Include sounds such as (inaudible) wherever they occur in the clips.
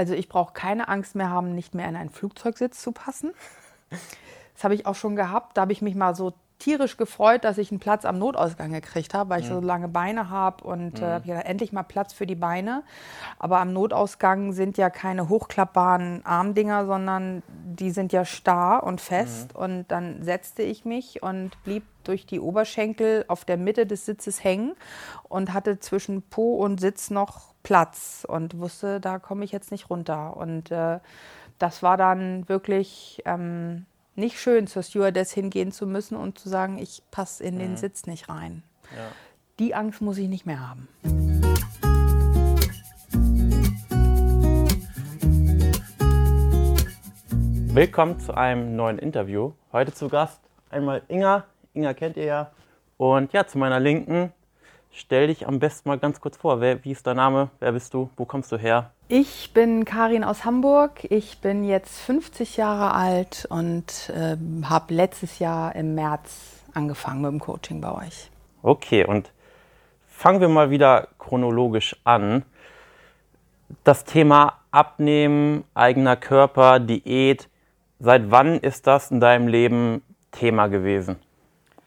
Also ich brauche keine Angst mehr haben, nicht mehr in einen Flugzeugsitz zu passen. Das habe ich auch schon gehabt. Da habe ich mich mal so tierisch gefreut, dass ich einen Platz am Notausgang gekriegt habe, weil ich so lange Beine habe und äh, hab gedacht, endlich mal Platz für die Beine. Aber am Notausgang sind ja keine hochklappbaren Armdinger, sondern die sind ja starr und fest. Und dann setzte ich mich und blieb durch die Oberschenkel auf der Mitte des Sitzes hängen und hatte zwischen Po und Sitz noch Platz und wusste, da komme ich jetzt nicht runter. Und äh, das war dann wirklich ähm, nicht schön, zur Stewardess hingehen zu müssen und zu sagen, ich passe in den Sitz nicht rein. Ja. Die Angst muss ich nicht mehr haben. Willkommen zu einem neuen Interview. Heute zu Gast einmal Inga. Inga kennt ihr ja. Und ja, zu meiner Linken, stell dich am besten mal ganz kurz vor. Wer, wie ist dein Name? Wer bist du? Wo kommst du her? Ich bin Karin aus Hamburg. Ich bin jetzt 50 Jahre alt und ähm, habe letztes Jahr im März angefangen mit dem Coaching bei euch. Okay, und fangen wir mal wieder chronologisch an. Das Thema Abnehmen, eigener Körper, Diät. Seit wann ist das in deinem Leben Thema gewesen?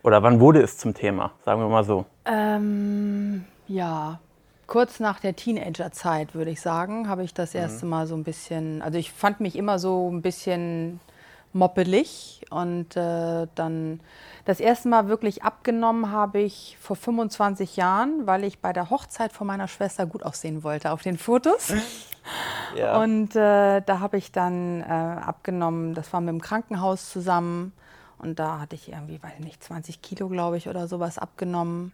Oder wann wurde es zum Thema? Sagen wir mal so. Ähm, ja, kurz nach der Teenagerzeit, würde ich sagen, habe ich das erste Mal so ein bisschen, also ich fand mich immer so ein bisschen moppelig und äh, dann das erste Mal wirklich abgenommen habe ich vor 25 Jahren, weil ich bei der Hochzeit von meiner Schwester gut aussehen wollte auf den Fotos. Ja. Und äh, da habe ich dann äh, abgenommen, das war mit dem Krankenhaus zusammen. Und da hatte ich irgendwie, weiß ich nicht, 20 Kilo, glaube ich, oder sowas abgenommen.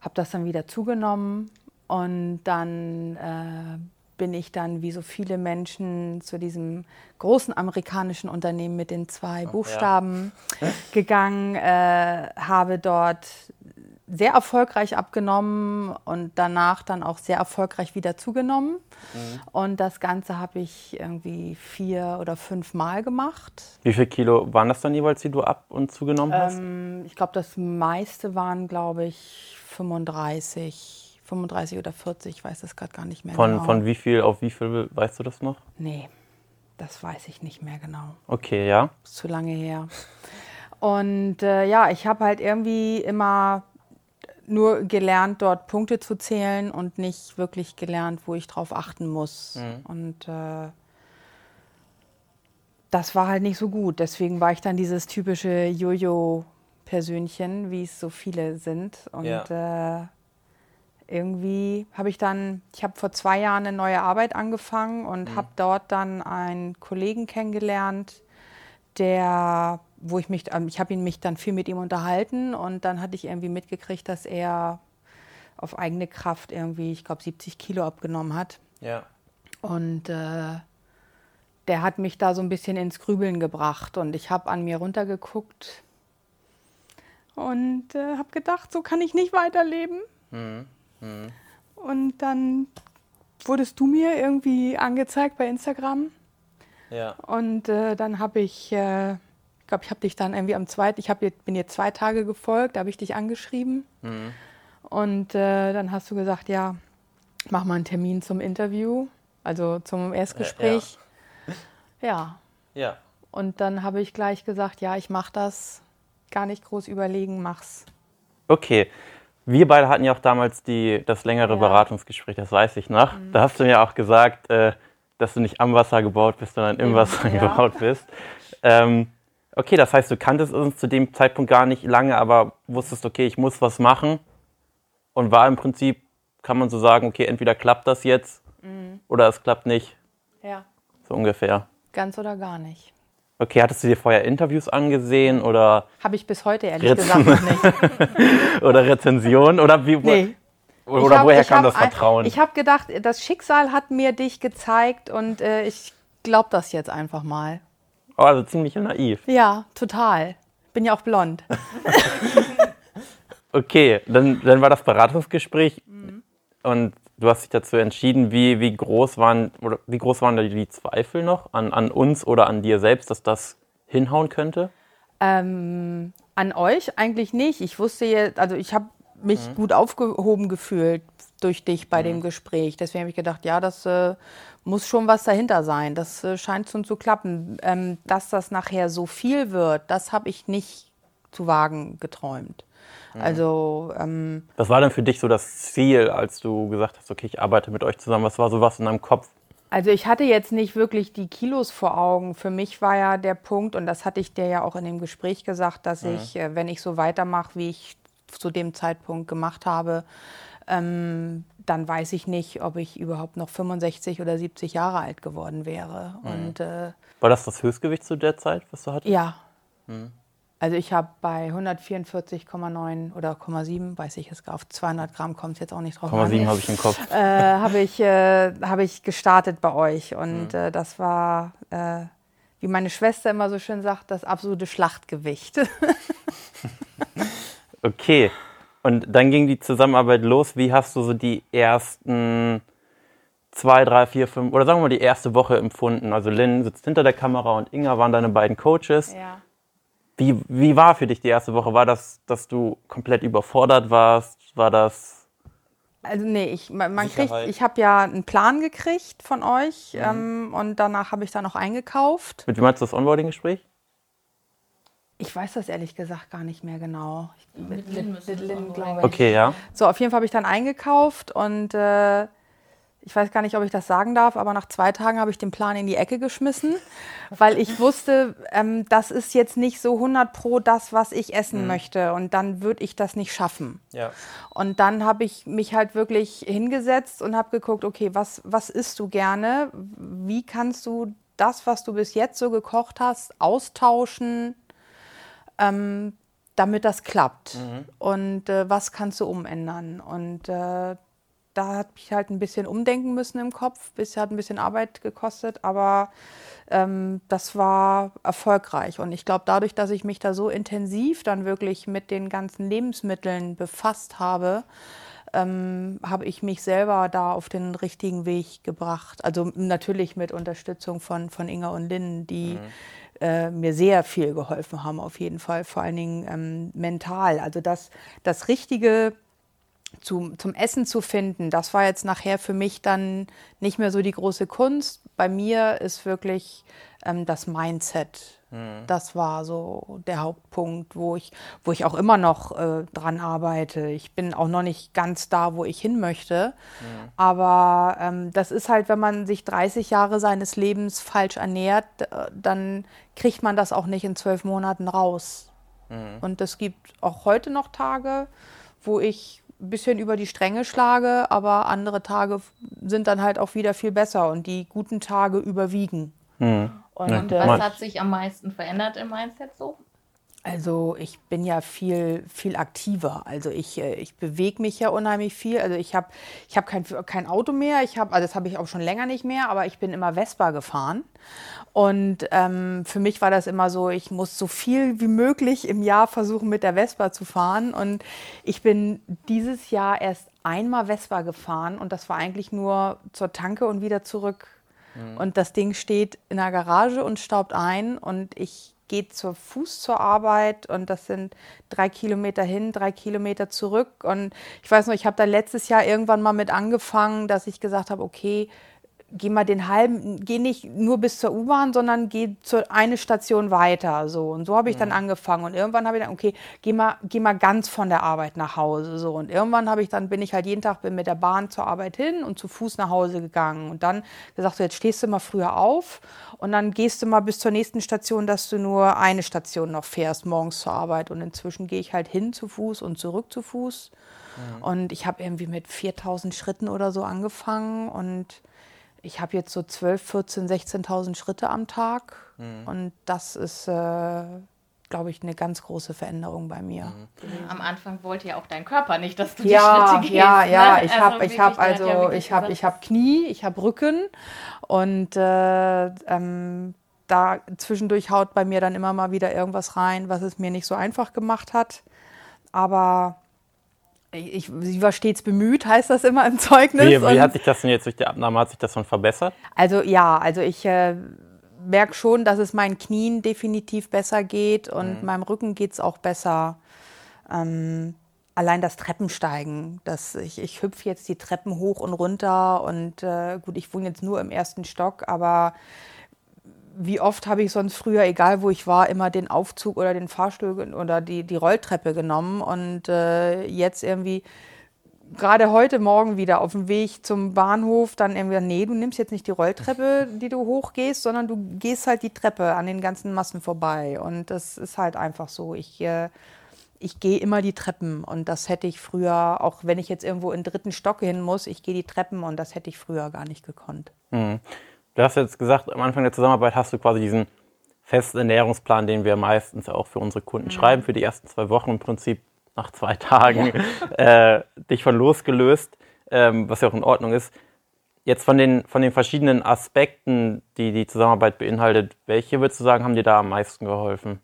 Habe das dann wieder zugenommen. Und dann äh, bin ich dann, wie so viele Menschen, zu diesem großen amerikanischen Unternehmen mit den zwei Buchstaben (laughs) gegangen, äh, habe dort sehr erfolgreich abgenommen und danach dann auch sehr erfolgreich wieder zugenommen. Und das Ganze habe ich irgendwie vier oder fünf Mal gemacht. Wie viel Kilo waren das dann jeweils, die du ab und zugenommen hast? Ähm, ich glaube, das meiste waren, glaube ich, 35, 35 oder 40, ich weiß das gerade gar nicht mehr Von, genau. von wie viel auf wie viel, weißt du das noch? Nee, das weiß ich nicht mehr genau. Okay, ja. Ist zu lange her. Und äh, ja, ich habe halt irgendwie immer nur gelernt, dort Punkte zu zählen und nicht wirklich gelernt, wo ich drauf achten muss. Und äh, das war halt nicht so gut. Deswegen war ich dann dieses typische Jojo-Persönchen, wie es so viele sind. Und äh, irgendwie habe ich dann, ich habe vor zwei Jahren eine neue Arbeit angefangen und habe dort dann einen Kollegen kennengelernt, der, wo ich mich, ähm, ich habe ihn mich dann viel mit ihm unterhalten und dann hatte ich irgendwie mitgekriegt, dass er auf eigene Kraft irgendwie, ich glaube, 70 Kilo abgenommen hat. Ja. Und äh, der hat mich da so ein bisschen ins Grübeln gebracht und ich habe an mir runtergeguckt und äh, habe gedacht, so kann ich nicht weiterleben. Und dann wurdest du mir irgendwie angezeigt bei Instagram Ja. und äh, dann habe ich, äh, ich glaube, ich habe dich dann irgendwie am zweiten, ich hab, bin dir zwei Tage gefolgt, da habe ich dich angeschrieben und äh, dann hast du gesagt, ja, mach mal einen Termin zum Interview, also zum Erstgespräch. Ja, Ja. und dann habe ich gleich gesagt, ja, ich mache das, gar nicht groß überlegen, mach's. Okay. Wir beide hatten ja auch damals die, das längere Ja. Mhm. Beratungsgespräch, das weiß ich noch. Da hast du mir auch gesagt, äh, dass du nicht am Wasser gebaut bist, sondern im Im- Wasser ja. gebaut bist. Ähm, okay, das heißt, du kanntest uns zu dem Zeitpunkt gar nicht lange, aber wusstest, okay, ich muss was machen. Und war im Prinzip, kann man so sagen, okay, entweder klappt das jetzt Mhm. oder es klappt nicht. Ja, So ungefähr. ganz oder gar nicht. Okay, hattest du dir vorher Interviews angesehen oder, Habe ich bis heute ehrlich Jetzt- gesagt noch nicht. (laughs) oder Rezensionen? Oder, wie, Nee. oder hab- woher kam das ein- Vertrauen? Ich habe gedacht, das Schicksal hat mir dich gezeigt und äh, ich glaube das jetzt einfach mal. Also ziemlich naiv. Ja, total. Bin ja auch blond. (laughs) (laughs) Okay, dann, dann war das Beratungsgespräch Mhm. und du hast dich dazu entschieden, wie, wie, groß waren, oder wie groß waren da die Zweifel noch an, an uns oder an dir selbst, dass das hinhauen könnte? Ähm, an euch eigentlich nicht. Ich wusste jetzt, also ich habe mich Mhm. gut aufgehoben gefühlt. Durch dich bei mhm. dem Gespräch. Deswegen habe ich gedacht, ja, das äh, muss schon was dahinter sein. Das äh, scheint schon zu klappen. Ähm, dass das nachher so viel wird, das habe ich nicht zu wagen geträumt. Mhm. Also. Ähm, was war denn für dich so das Ziel, als du gesagt hast, okay, ich arbeite mit euch zusammen? Was war so was in deinem Kopf? Also ich hatte jetzt nicht wirklich die Kilos vor Augen. Für mich war ja der Punkt, und das hatte ich dir ja auch in dem Gespräch gesagt, dass mhm. ich, äh, wenn ich so weitermache, wie ich zu dem Zeitpunkt gemacht habe, ähm, dann weiß ich nicht, ob ich überhaupt noch 65 oder 70 Jahre alt geworden wäre. Mhm. Und, äh, War das das Höchstgewicht zu der Zeit, was du hattest? Ja. Mhm. Also ich habe bei 144,9 oder 0,7, weiß ich es, auf 200 Gramm kommt es jetzt auch nicht drauf 0,7 habe ich im Kopf. Äh, habe ich, äh, hab ich gestartet bei euch und mhm. äh, das war, äh, wie meine Schwester immer so schön sagt, das absolute Schlachtgewicht. (laughs) okay, und dann ging die Zusammenarbeit los. Wie hast du so die ersten zwei, drei, vier, fünf oder sagen wir mal die erste Woche empfunden? Also Lynn sitzt hinter der Kamera und Inga waren deine beiden Coaches. Ja wie, wie war für dich die erste Woche? War das, dass du komplett überfordert warst? War das. Also nee, ich, man kriegt, ich habe ja einen Plan gekriegt von euch mhm. ähm, und danach habe ich dann noch eingekauft. Mit wem hattest du das Onboarding-Gespräch? Ich weiß das ehrlich gesagt gar nicht mehr genau. mit, mit mit Lynn glaube ich. Okay, ja. So, auf jeden Fall habe ich dann eingekauft und äh, ich weiß gar nicht, ob ich das sagen darf, aber nach zwei Tagen habe ich den Plan in die Ecke geschmissen, weil ich wusste, ähm, das ist jetzt nicht so 100 pro das, was ich essen mhm. möchte und dann würde ich das nicht schaffen. Ja. Und dann habe ich mich halt wirklich hingesetzt und habe geguckt, okay, was, was isst du gerne? Wie kannst du das, was du bis jetzt so gekocht hast, austauschen, ähm, damit das klappt? Mhm. Und äh, was kannst du umändern? Und äh, da hat mich halt ein bisschen umdenken müssen im Kopf. Bisher hat ein bisschen Arbeit gekostet, aber ähm, das war erfolgreich. Und ich glaube, dadurch, dass ich mich da so intensiv dann wirklich mit den ganzen Lebensmitteln befasst habe, ähm, habe ich mich selber da auf den richtigen Weg gebracht. Also natürlich mit Unterstützung von, von Inga und Lynn, die mhm. äh, mir sehr viel geholfen haben, auf jeden Fall, vor allen Dingen ähm, mental. Also das, das richtige zu, zum Essen zu finden, das war jetzt nachher für mich dann nicht mehr so die große Kunst. Bei mir ist wirklich ähm, das Mindset. Mhm. Das war so der Hauptpunkt, wo ich, wo ich auch immer noch äh, dran arbeite. Ich bin auch noch nicht ganz da, wo ich hin möchte. Mhm. Aber ähm, das ist halt, wenn man sich 30 Jahre seines Lebens falsch ernährt, äh, dann kriegt man das auch nicht in zwölf Monaten raus. Mhm. Und es gibt auch heute noch Tage, wo ich ein bisschen über die Stränge schlage, aber andere Tage sind dann halt auch wieder viel besser und die guten Tage überwiegen. Mhm. Und, äh, was hat sich am meisten verändert im Mindset so? Also ich bin ja viel, viel aktiver. Also ich, äh, ich bewege mich ja unheimlich viel. Also ich habe ich hab kein, kein Auto mehr. Ich hab, also das habe ich auch schon länger nicht mehr, aber ich bin immer Vespa gefahren. Und ähm, für mich war das immer so, ich muss so viel wie möglich im Jahr versuchen, mit der Vespa zu fahren. Und ich bin dieses Jahr erst einmal Vespa gefahren und das war eigentlich nur zur Tanke und wieder zurück. Mhm. Und das Ding steht in der Garage und staubt ein und ich geht zu Fuß zur Arbeit und das sind drei Kilometer hin, drei Kilometer zurück. Und ich weiß noch, ich habe da letztes Jahr irgendwann mal mit angefangen, dass ich gesagt habe, okay, geh mal den halben, geh nicht nur bis zur U-Bahn, sondern geh zur eine Station weiter. So. Und so habe ich dann mhm. angefangen. Und irgendwann habe ich dann, okay, geh mal, geh mal ganz von der Arbeit nach Hause. So. Und irgendwann habe ich dann, bin ich halt jeden Tag bin mit der Bahn zur Arbeit hin und zu Fuß nach Hause gegangen. Und dann gesagt, so, jetzt stehst du mal früher auf und dann gehst du mal bis zur nächsten Station, dass du nur eine Station noch fährst, morgens zur Arbeit. Und inzwischen gehe ich halt hin zu Fuß und zurück zu Fuß. Mhm. Und ich habe irgendwie mit 4000 Schritten oder so angefangen und ich habe jetzt so 12, 14, 16.000 Schritte am Tag mhm. und das ist, äh, glaube ich, eine ganz große Veränderung bei mir. Mhm. Am Anfang wollte ja auch dein Körper nicht, dass du die ja, Schritte gehst. Ja, ja, ne? ich also habe, ich habe also, ja ich habe, ich habe Knie, ich habe Rücken und äh, ähm, da zwischendurch haut bei mir dann immer mal wieder irgendwas rein, was es mir nicht so einfach gemacht hat. Aber ich, sie war stets bemüht, heißt das immer im Zeugnis. Wie, wie hat sich das denn jetzt durch die Abnahme, hat sich das schon verbessert? Also ja, also ich äh, merke schon, dass es meinen Knien definitiv besser geht und mhm. meinem Rücken geht es auch besser. Ähm, allein das Treppensteigen. Das, ich, ich hüpfe jetzt die Treppen hoch und runter und äh, gut, ich wohne jetzt nur im ersten Stock, aber wie oft habe ich sonst früher, egal wo ich war, immer den Aufzug oder den Fahrstuhl oder die, die Rolltreppe genommen und äh, jetzt irgendwie gerade heute Morgen wieder auf dem Weg zum Bahnhof dann irgendwie, nee, du nimmst jetzt nicht die Rolltreppe, die du hochgehst, sondern du gehst halt die Treppe an den ganzen Massen vorbei. Und das ist halt einfach so. Ich, äh, ich gehe immer die Treppen und das hätte ich früher, auch wenn ich jetzt irgendwo in den dritten Stock hin muss, ich gehe die Treppen und das hätte ich früher gar nicht gekonnt. Mhm. Du hast jetzt gesagt, am Anfang der Zusammenarbeit hast du quasi diesen festen Ernährungsplan, den wir meistens auch für unsere Kunden mhm. schreiben, für die ersten zwei Wochen im Prinzip nach zwei Tagen ja. (laughs) äh, dich von losgelöst, ähm, was ja auch in Ordnung ist. Jetzt von den, von den verschiedenen Aspekten, die die Zusammenarbeit beinhaltet, welche würdest du sagen, haben dir da am meisten geholfen?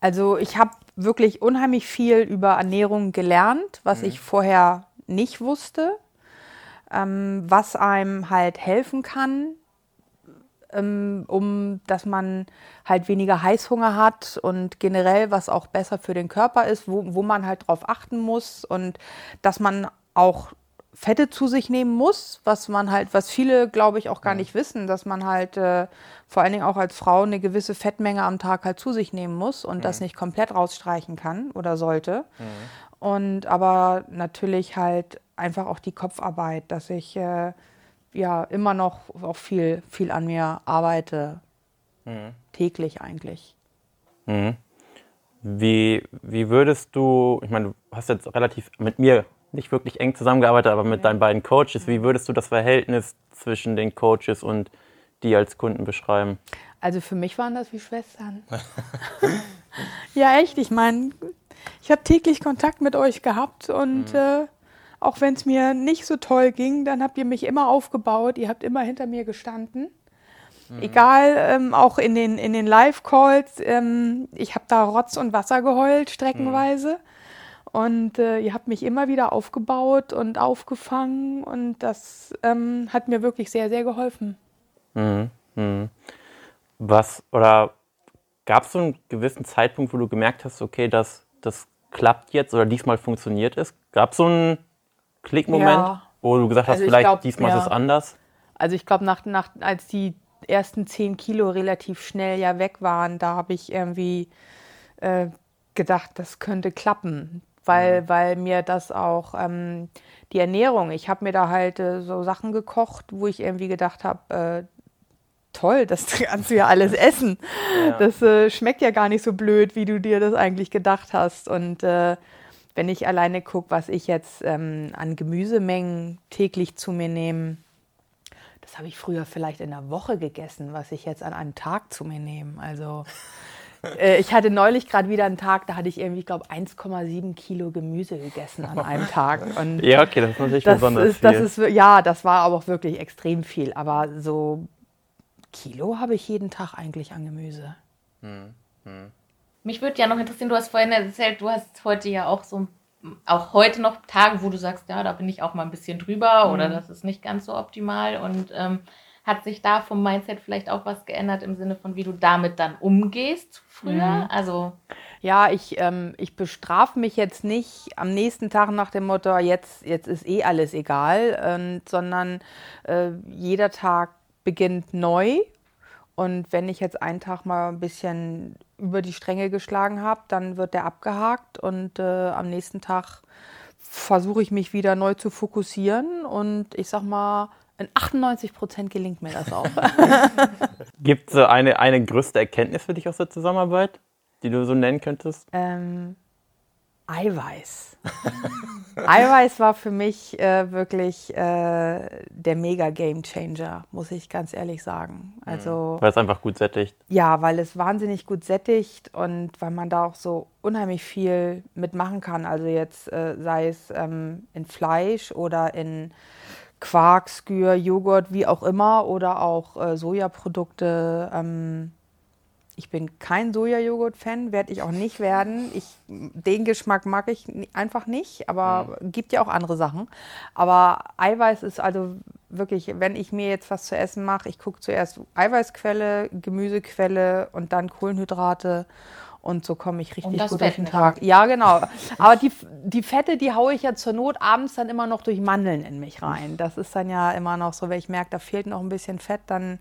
Also ich habe wirklich unheimlich viel über Ernährung gelernt, was mhm. ich vorher nicht wusste, ähm, was einem halt helfen kann, um dass man halt weniger Heißhunger hat und generell, was auch besser für den Körper ist, wo, wo man halt drauf achten muss und dass man auch Fette zu sich nehmen muss, was man halt, was viele, glaube ich, auch gar nicht wissen, dass man halt äh, vor allen Dingen auch als Frau eine gewisse Fettmenge am Tag halt zu sich nehmen muss und mhm. das nicht komplett rausstreichen kann oder sollte. Mhm. Und aber natürlich halt einfach auch die Kopfarbeit, dass ich äh, ja immer noch auch viel, viel an mir arbeite. Mhm. Täglich eigentlich. Mhm. Wie, wie würdest du, ich meine, du hast jetzt relativ mit mir nicht wirklich eng zusammengearbeitet, aber mit ja. deinen beiden Coaches, wie würdest du das Verhältnis zwischen den Coaches und die als Kunden beschreiben? Also für mich waren das wie Schwestern. (laughs) ja, echt. Ich meine, ich habe täglich Kontakt mit euch gehabt und mhm. äh, auch wenn es mir nicht so toll ging, dann habt ihr mich immer aufgebaut, ihr habt immer hinter mir gestanden. Mhm. Egal, ähm, auch in den, in den Live-Calls, ähm, ich habe da Rotz und Wasser geheult, streckenweise. Mhm. Und äh, ihr habt mich immer wieder aufgebaut und aufgefangen und das ähm, hat mir wirklich sehr, sehr geholfen. Mhm. Mhm. Was oder gab es so einen gewissen Zeitpunkt, wo du gemerkt hast, okay, das, das klappt jetzt oder diesmal funktioniert es? Gab es so einen Klickmoment, ja. wo du gesagt hast, also vielleicht glaub, diesmal ja. ist es anders? Also ich glaube, nach, nach, als die ersten zehn Kilo relativ schnell ja weg waren, da habe ich irgendwie äh, gedacht, das könnte klappen, weil, mhm. weil mir das auch ähm, die Ernährung, ich habe mir da halt äh, so Sachen gekocht, wo ich irgendwie gedacht habe, äh, toll, das (laughs) kannst du ja alles essen. Ja. Das äh, schmeckt ja gar nicht so blöd, wie du dir das eigentlich gedacht hast. Und äh, wenn ich alleine gucke, was ich jetzt ähm, an Gemüsemengen täglich zu mir nehme, das habe ich früher vielleicht in der Woche gegessen, was ich jetzt an einem Tag zu mir nehme. Also (laughs) äh, ich hatte neulich gerade wieder einen Tag, da hatte ich irgendwie, ich glaube, 1,7 Kilo Gemüse gegessen an einem (laughs) Tag. Und ja, okay, das ist natürlich das besonders ist, viel. ist, ja, das war aber auch wirklich extrem viel. Aber so Kilo habe ich jeden Tag eigentlich an Gemüse. Hm, hm. Mich würde ja noch interessieren, du hast vorhin erzählt, du hast heute ja auch so, auch heute noch Tage, wo du sagst, ja, da bin ich auch mal ein bisschen drüber mhm. oder das ist nicht ganz so optimal und ähm, hat sich da vom Mindset vielleicht auch was geändert im Sinne von, wie du damit dann umgehst früher? Mhm. Also ja, ich, ähm, ich bestrafe mich jetzt nicht am nächsten Tag nach dem Motto, jetzt, jetzt ist eh alles egal, ähm, sondern äh, jeder Tag beginnt neu und wenn ich jetzt einen Tag mal ein bisschen über die Stränge geschlagen habe, dann wird der abgehakt und äh, am nächsten Tag versuche ich mich wieder neu zu fokussieren und ich sag mal, in 98 Prozent gelingt mir das auch. (laughs) Gibt es eine, eine größte Erkenntnis für dich aus der Zusammenarbeit, die du so nennen könntest? Ähm, Eiweiß. (laughs) Eiweiß war für mich äh, wirklich äh, der mega Game Changer, muss ich ganz ehrlich sagen. Mhm. Also, weil es einfach gut sättigt. Ja, weil es wahnsinnig gut sättigt und weil man da auch so unheimlich viel mitmachen kann. Also jetzt äh, sei es ähm, in Fleisch oder in Quark, Skür, Joghurt, wie auch immer, oder auch äh, Sojaprodukte. Ähm, ich bin kein Sojajoghurt-Fan, werde ich auch nicht werden. Ich, den Geschmack mag ich einfach nicht, aber mhm. gibt ja auch andere Sachen. Aber Eiweiß ist also wirklich, wenn ich mir jetzt was zu essen mache, ich gucke zuerst Eiweißquelle, Gemüsequelle und dann Kohlenhydrate. Und so komme ich richtig gut durch den Tag. Ja, genau. Aber die, die Fette, die haue ich ja zur Not abends dann immer noch durch Mandeln in mich rein. Das ist dann ja immer noch so, wenn ich merke, da fehlt noch ein bisschen Fett, dann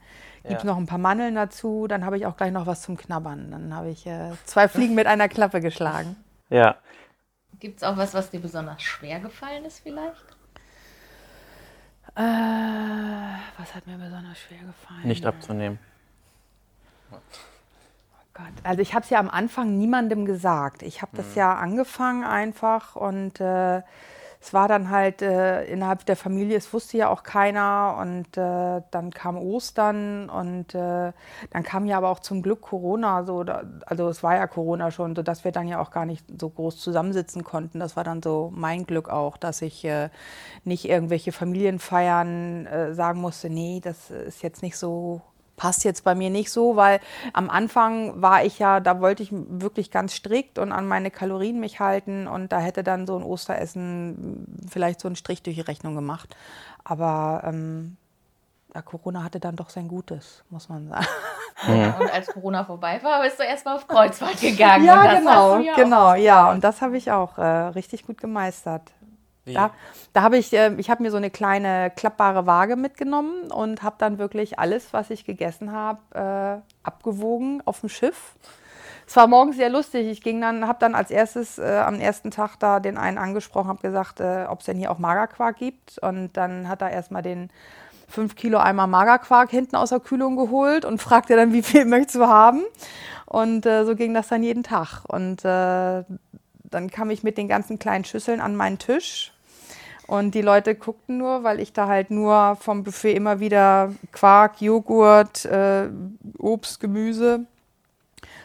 gibt es ja. noch ein paar Mandeln dazu. Dann habe ich auch gleich noch was zum Knabbern. Dann habe ich äh, zwei Fliegen mit einer Klappe geschlagen. Ja. Gibt es auch was, was dir besonders schwer gefallen ist vielleicht? Äh, was hat mir besonders schwer gefallen? Nicht abzunehmen. Gott. Also ich habe es ja am Anfang niemandem gesagt. Ich habe das mhm. ja angefangen einfach und äh, es war dann halt äh, innerhalb der Familie, es wusste ja auch keiner und äh, dann kam Ostern und äh, dann kam ja aber auch zum Glück Corona, so, da, also es war ja Corona schon, sodass wir dann ja auch gar nicht so groß zusammensitzen konnten. Das war dann so mein Glück auch, dass ich äh, nicht irgendwelche Familienfeiern äh, sagen musste, nee, das ist jetzt nicht so passt jetzt bei mir nicht so, weil am Anfang war ich ja, da wollte ich wirklich ganz strikt und an meine Kalorien mich halten und da hätte dann so ein Osteressen vielleicht so einen Strich durch die Rechnung gemacht. Aber ähm, ja, Corona hatte dann doch sein Gutes, muss man sagen. Ja. Und als Corona vorbei war, bist du erstmal auf Kreuzfahrt gegangen. Ja, genau, genau, ja. Und das habe ich auch äh, richtig gut gemeistert. Wie? Da, da habe ich, äh, ich habe mir so eine kleine klappbare Waage mitgenommen und habe dann wirklich alles, was ich gegessen habe, äh, abgewogen auf dem Schiff. Es war morgens sehr lustig. Ich ging dann, habe dann als erstes äh, am ersten Tag da den einen angesprochen, habe gesagt, äh, ob es denn hier auch Magerquark gibt. Und dann hat er erstmal den 5 Kilo Eimer Magerquark hinten aus der Kühlung geholt und (laughs) fragte dann, wie viel möchtest du haben? Und äh, so ging das dann jeden Tag. Und äh, dann kam ich mit den ganzen kleinen Schüsseln an meinen Tisch und die Leute guckten nur, weil ich da halt nur vom Buffet immer wieder Quark, Joghurt, äh, Obst, Gemüse.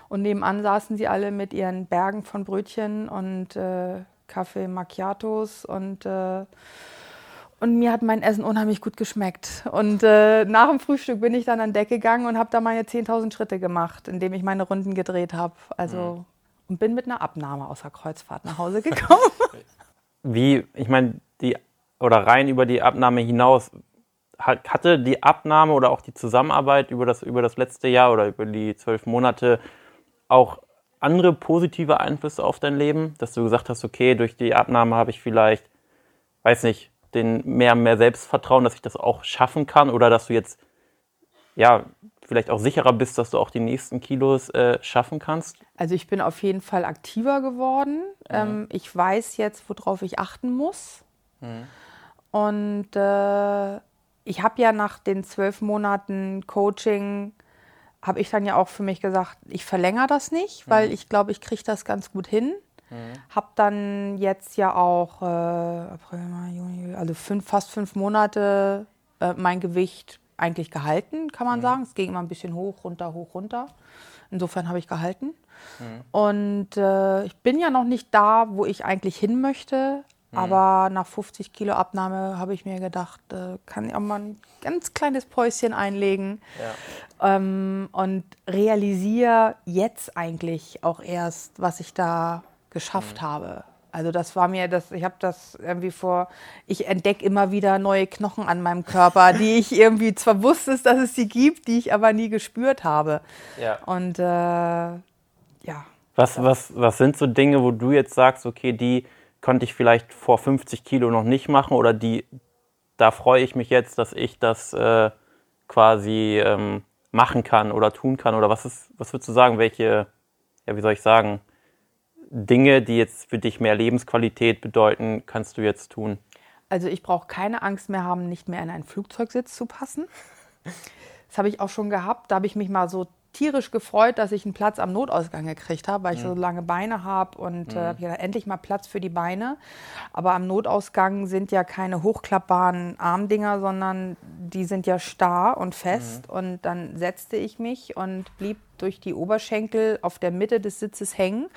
Und nebenan saßen sie alle mit ihren Bergen von Brötchen und äh, Kaffee Macchiatos und äh, und mir hat mein Essen unheimlich gut geschmeckt. Und äh, nach dem Frühstück bin ich dann an Deck gegangen und habe da meine 10.000 Schritte gemacht, indem ich meine Runden gedreht habe. Also mhm. und bin mit einer Abnahme aus der Kreuzfahrt nach Hause gekommen. (laughs) Wie, ich meine, die oder rein über die Abnahme hinaus, hatte die Abnahme oder auch die Zusammenarbeit über das, über das letzte Jahr oder über die zwölf Monate auch andere positive Einflüsse auf dein Leben, dass du gesagt hast, okay, durch die Abnahme habe ich vielleicht, weiß nicht, den mehr mehr Selbstvertrauen, dass ich das auch schaffen kann oder dass du jetzt ja vielleicht auch sicherer bist, dass du auch die nächsten Kilos äh, schaffen kannst? Also ich bin auf jeden Fall aktiver geworden. Mhm. Ähm, ich weiß jetzt, worauf ich achten muss. Mhm. Und äh, ich habe ja nach den zwölf Monaten Coaching, habe ich dann ja auch für mich gesagt, ich verlängere das nicht, weil mhm. ich glaube, ich kriege das ganz gut hin. Mhm. Habe dann jetzt ja auch äh, April, Mai, Juni, also fünf, fast fünf Monate äh, mein Gewicht eigentlich gehalten, kann man mhm. sagen. Es ging immer ein bisschen hoch, runter, hoch, runter. Insofern habe ich gehalten. Mhm. Und äh, ich bin ja noch nicht da, wo ich eigentlich hin möchte. Mhm. Aber nach 50 Kilo Abnahme habe ich mir gedacht, äh, kann ich auch mal ein ganz kleines Päuschen einlegen. Ja. Ähm, und realisiere jetzt eigentlich auch erst, was ich da geschafft mhm. habe. Also das war mir, das, ich habe das irgendwie vor, ich entdecke immer wieder neue Knochen an meinem Körper, die (laughs) ich irgendwie zwar wusste, dass es sie gibt, die ich aber nie gespürt habe. Ja. Und äh, ja. Was, was, was sind so Dinge, wo du jetzt sagst, okay, die konnte ich vielleicht vor 50 Kilo noch nicht machen oder die, da freue ich mich jetzt, dass ich das äh, quasi ähm, machen kann oder tun kann? Oder was ist, was würdest du sagen, welche, ja, wie soll ich sagen, Dinge, die jetzt für dich mehr Lebensqualität bedeuten, kannst du jetzt tun? Also ich brauche keine Angst mehr haben, nicht mehr in einen Flugzeugsitz zu passen. Das habe ich auch schon gehabt. Da habe ich mich mal so tierisch gefreut, dass ich einen Platz am Notausgang gekriegt habe, weil ich mhm. so lange Beine habe und äh, mhm. äh, endlich mal Platz für die Beine. Aber am Notausgang sind ja keine hochklappbaren Armdinger, sondern die sind ja starr und fest. Mhm. Und dann setzte ich mich und blieb durch die Oberschenkel auf der Mitte des Sitzes hängen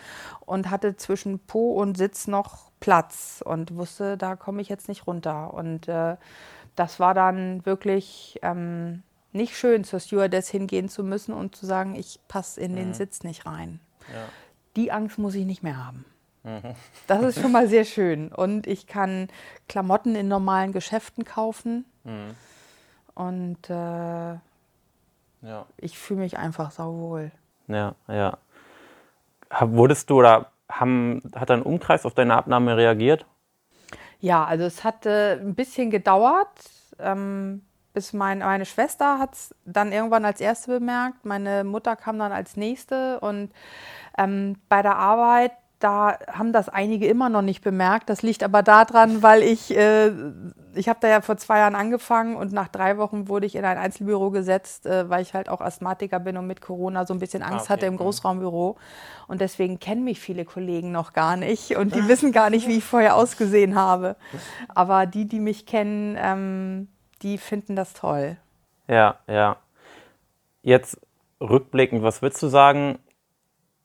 und hatte zwischen Po und Sitz noch Platz und wusste, da komme ich jetzt nicht runter. Und äh, das war dann wirklich ähm, nicht schön, zur Stewardess hingehen zu müssen und zu sagen, ich passe in den mhm. Sitz nicht rein. Ja. Die Angst muss ich nicht mehr haben. Mhm. (laughs) Das ist schon mal sehr schön. Und ich kann Klamotten in normalen Geschäften kaufen. Mhm. Und äh, ja. ich fühle mich einfach sauwohl. Ja, ja. Wurdest du oder haben, hat dein Umkreis auf deine Abnahme reagiert? Ja, also es hat äh, ein bisschen gedauert. Ähm, bis mein, meine Schwester hat es dann irgendwann als erste bemerkt. Meine Mutter kam dann als nächste. Und ähm, bei der Arbeit, da haben das einige immer noch nicht bemerkt. Das liegt aber daran, weil ich, äh, ich habe da ja vor zwei Jahren angefangen und nach drei Wochen wurde ich in ein Einzelbüro gesetzt, äh, weil ich halt auch Asthmatiker bin und mit Corona so ein bisschen Angst ah, okay. hatte im mhm. Großraumbüro. Und deswegen kennen mich viele Kollegen noch gar nicht und die (laughs) wissen gar nicht, wie ich vorher ausgesehen habe. Aber die, die mich kennen, ähm, die finden das toll. Ja, ja. Jetzt rückblickend, was würdest du sagen,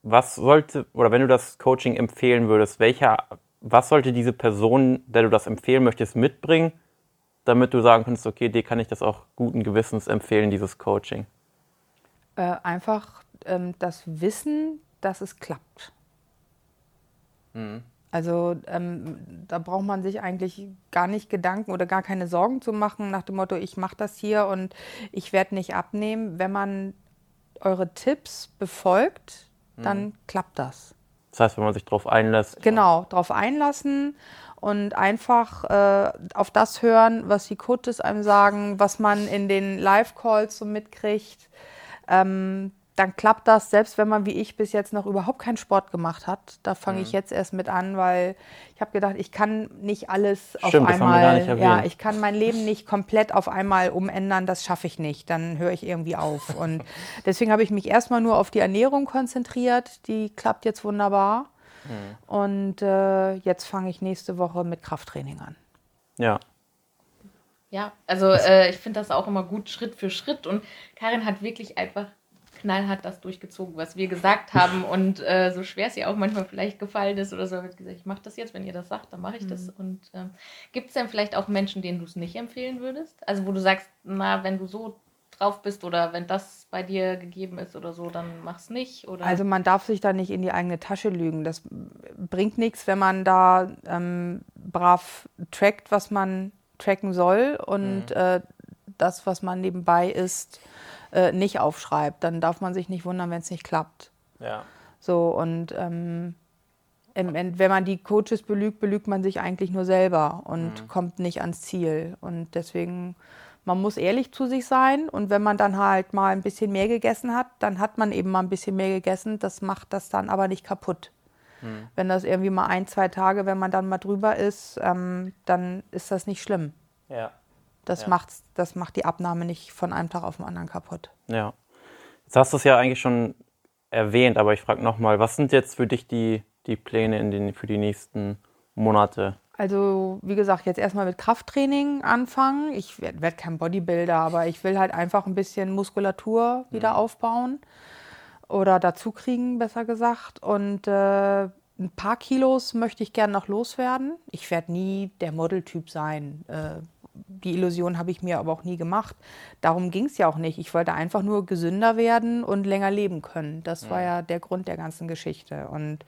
was sollte, oder wenn du das Coaching empfehlen würdest, welcher, was sollte diese Person, der du das empfehlen möchtest, mitbringen, damit du sagen kannst, okay, dir kann ich das auch guten Gewissens empfehlen, dieses Coaching? Äh, einfach ähm, das Wissen, dass es klappt. Mhm. Also ähm, da braucht man sich eigentlich gar nicht Gedanken oder gar keine Sorgen zu machen nach dem Motto, ich mache das hier und ich werde nicht abnehmen. Wenn man eure Tipps befolgt, dann mhm. klappt das. Das heißt, wenn man sich darauf einlässt. Genau, darauf einlassen und einfach äh, auf das hören, was die Coaches einem sagen, was man in den Live-Calls so mitkriegt. Ähm, dann klappt das, selbst wenn man wie ich bis jetzt noch überhaupt keinen Sport gemacht hat. Da fange mhm. ich jetzt erst mit an, weil ich habe gedacht, ich kann nicht alles Stimmt, auf einmal. ja, ich kann mein Leben nicht komplett auf einmal umändern, das schaffe ich nicht. Dann höre ich irgendwie auf. (laughs) Und deswegen habe ich mich erstmal nur auf die Ernährung konzentriert. Die klappt jetzt wunderbar. Mhm. Und äh, jetzt fange ich nächste Woche mit Krafttraining an. Ja. Ja, also äh, ich finde das auch immer gut Schritt für Schritt und Karin hat wirklich einfach knallhart das durchgezogen, was wir gesagt haben. Und äh, so schwer es ihr auch manchmal vielleicht gefallen ist oder so, wird gesagt, ich mache das jetzt, wenn ihr das sagt, dann mache ich mhm. das. Und ähm, gibt es denn vielleicht auch Menschen, denen du es nicht empfehlen würdest? Also wo du sagst, na, wenn du so drauf bist oder wenn das bei dir gegeben ist oder so, dann mach's nicht? Oder? Also man darf sich da nicht in die eigene Tasche lügen. Das bringt nichts, wenn man da ähm, brav trackt, was man tracken soll und mhm. äh, das, was man nebenbei isst, äh, nicht aufschreibt. Dann darf man sich nicht wundern, wenn es nicht klappt. Ja. So, und ähm, wenn man die Coaches belügt, belügt man sich eigentlich nur selber und mhm. kommt nicht ans Ziel. Und deswegen, man muss ehrlich zu sich sein. Und wenn man dann halt mal ein bisschen mehr gegessen hat, dann hat man eben mal ein bisschen mehr gegessen. Das macht das dann aber nicht kaputt. Mhm. Wenn das irgendwie mal ein, zwei Tage, wenn man dann mal drüber ist, ähm, dann ist das nicht schlimm. Ja. Das, ja. macht, das macht die Abnahme nicht von einem Tag auf den anderen kaputt. Ja. Jetzt hast du es ja eigentlich schon erwähnt, aber ich frage nochmal, was sind jetzt für dich die, die Pläne in den, für die nächsten Monate? Also, wie gesagt, jetzt erstmal mit Krafttraining anfangen. Ich werde werd kein Bodybuilder, aber ich will halt einfach ein bisschen Muskulatur wieder mhm. aufbauen oder dazu kriegen, besser gesagt. Und äh, ein paar Kilos möchte ich gerne noch loswerden. Ich werde nie der Modeltyp sein. Äh, die Illusion habe ich mir aber auch nie gemacht. Darum ging es ja auch nicht. Ich wollte einfach nur gesünder werden und länger leben können. Das ja. war ja der Grund der ganzen Geschichte. Und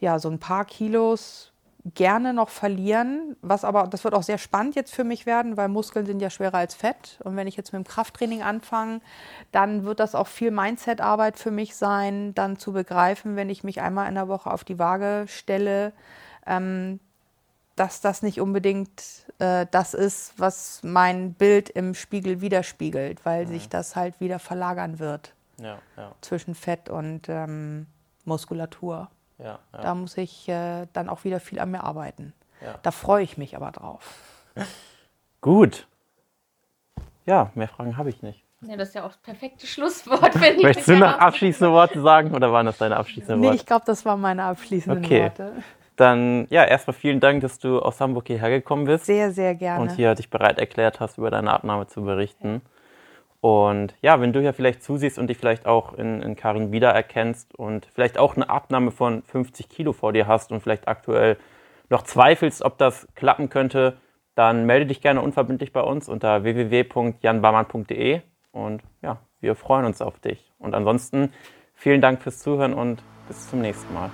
ja, so ein paar Kilos gerne noch verlieren, was aber, das wird auch sehr spannend jetzt für mich werden, weil Muskeln sind ja schwerer als Fett. Und wenn ich jetzt mit dem Krafttraining anfange, dann wird das auch viel Mindset-Arbeit für mich sein, dann zu begreifen, wenn ich mich einmal in der Woche auf die Waage stelle, ähm, dass das nicht unbedingt äh, das ist, was mein Bild im Spiegel widerspiegelt, weil mhm. sich das halt wieder verlagern wird ja, ja. zwischen Fett und ähm, Muskulatur. Ja, da muss ich äh, dann auch wieder viel an mir arbeiten. Da freue ich mich aber drauf. (laughs) Gut. Ja, mehr Fragen habe ich nicht. Ja, das ist ja auch das perfekte Schlusswort. Wenn ich Möchtest du noch abschließende Worte sagen oder waren das deine abschließenden Worte? Nee, ich glaube, das waren meine abschließenden okay. Worte. Dann ja, erstmal vielen Dank, dass du aus Hamburg hierher gekommen bist. Sehr, sehr gerne. Und hier dich bereit erklärt hast, über deine Abnahme zu berichten. Und ja, wenn du hier vielleicht zusiehst und dich vielleicht auch in, in Karin wiedererkennst und vielleicht auch eine Abnahme von 50 Kilo vor dir hast und vielleicht aktuell noch zweifelst, ob das klappen könnte, dann melde dich gerne unverbindlich bei uns unter www.janbarmann.de und ja, wir freuen uns auf dich. Und ansonsten vielen Dank fürs Zuhören und bis zum nächsten Mal.